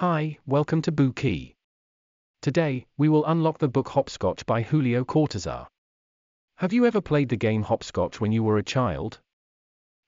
Hi, welcome to Bookey. Today, we will unlock the book Hopscotch by Julio Cortazar. Have you ever played the game Hopscotch when you were a child?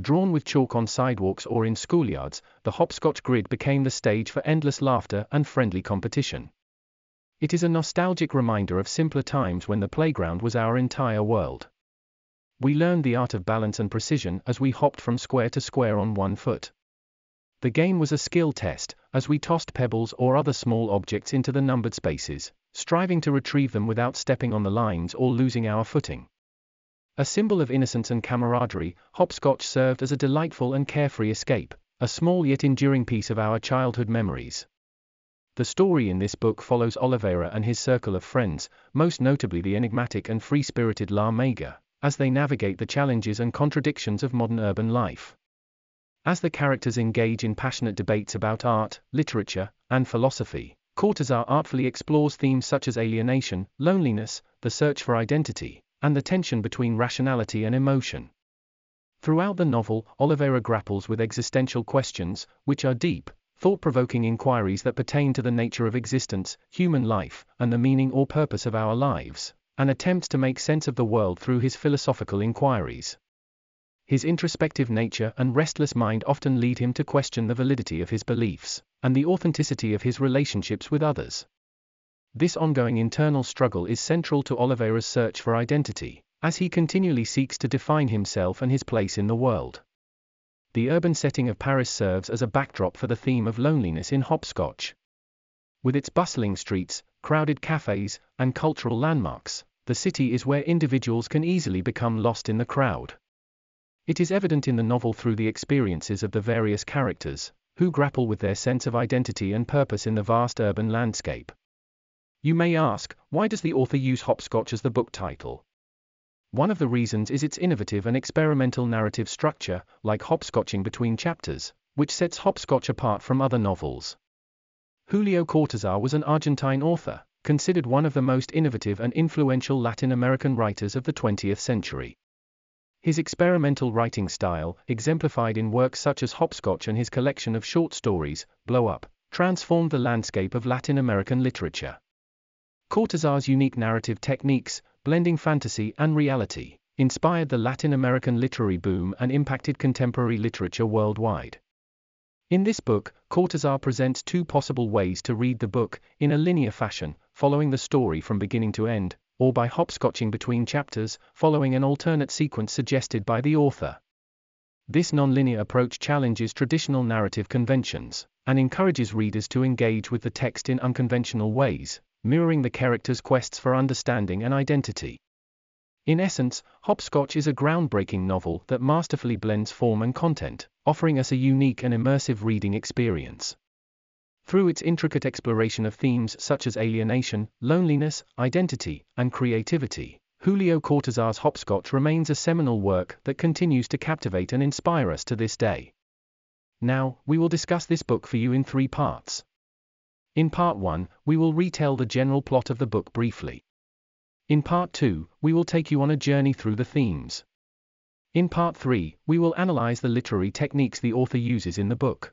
Drawn with chalk on sidewalks or in schoolyards, the hopscotch grid became the stage for endless laughter and friendly competition. It is a nostalgic reminder of simpler times when the playground was our entire world. We learned the art of balance and precision as we hopped from square to square on one foot. The game was a skill test, as we tossed pebbles or other small objects into the numbered spaces, striving to retrieve them without stepping on the lines or losing our footing. A symbol of innocence and camaraderie, hopscotch served as a delightful and carefree escape, a small yet enduring piece of our childhood memories. The story in this book follows Oliveira and his circle of friends, most notably the enigmatic and free spirited La Maga, as they navigate the challenges and contradictions of modern urban life. As the characters engage in passionate debates about art, literature, and philosophy, Cortazar artfully explores themes such as alienation, loneliness, the search for identity, and the tension between rationality and emotion. Throughout the novel, Oliveira grapples with existential questions, which are deep, thought provoking inquiries that pertain to the nature of existence, human life, and the meaning or purpose of our lives, and attempts to make sense of the world through his philosophical inquiries. His introspective nature and restless mind often lead him to question the validity of his beliefs, and the authenticity of his relationships with others. This ongoing internal struggle is central to Oliveira's search for identity, as he continually seeks to define himself and his place in the world. The urban setting of Paris serves as a backdrop for the theme of loneliness in Hopscotch. With its bustling streets, crowded cafes, and cultural landmarks, the city is where individuals can easily become lost in the crowd. It is evident in the novel through the experiences of the various characters, who grapple with their sense of identity and purpose in the vast urban landscape. You may ask, why does the author use hopscotch as the book title? One of the reasons is its innovative and experimental narrative structure, like hopscotching between chapters, which sets hopscotch apart from other novels. Julio Cortazar was an Argentine author, considered one of the most innovative and influential Latin American writers of the 20th century. His experimental writing style, exemplified in works such as Hopscotch and his collection of short stories, Blow Up, transformed the landscape of Latin American literature. Cortazar's unique narrative techniques, blending fantasy and reality, inspired the Latin American literary boom and impacted contemporary literature worldwide. In this book, Cortazar presents two possible ways to read the book, in a linear fashion, following the story from beginning to end, or by hopscotching between chapters, following an alternate sequence suggested by the author. This nonlinear approach challenges traditional narrative conventions, and encourages readers to engage with the text in unconventional ways, mirroring the character's quests for understanding and identity. In essence, Hopscotch is a groundbreaking novel that masterfully blends form and content, offering us a unique and immersive reading experience. Through its intricate exploration of themes such as alienation, loneliness, identity, and creativity, Julio Cortazar's Hopscotch remains a seminal work that continues to captivate and inspire us to this day. Now, we will discuss this book for you in three parts. In part 1, we will retell the general plot of the book briefly. In part 2, we will take you on a journey through the themes. In part 3, we will analyze the literary techniques the author uses in the book.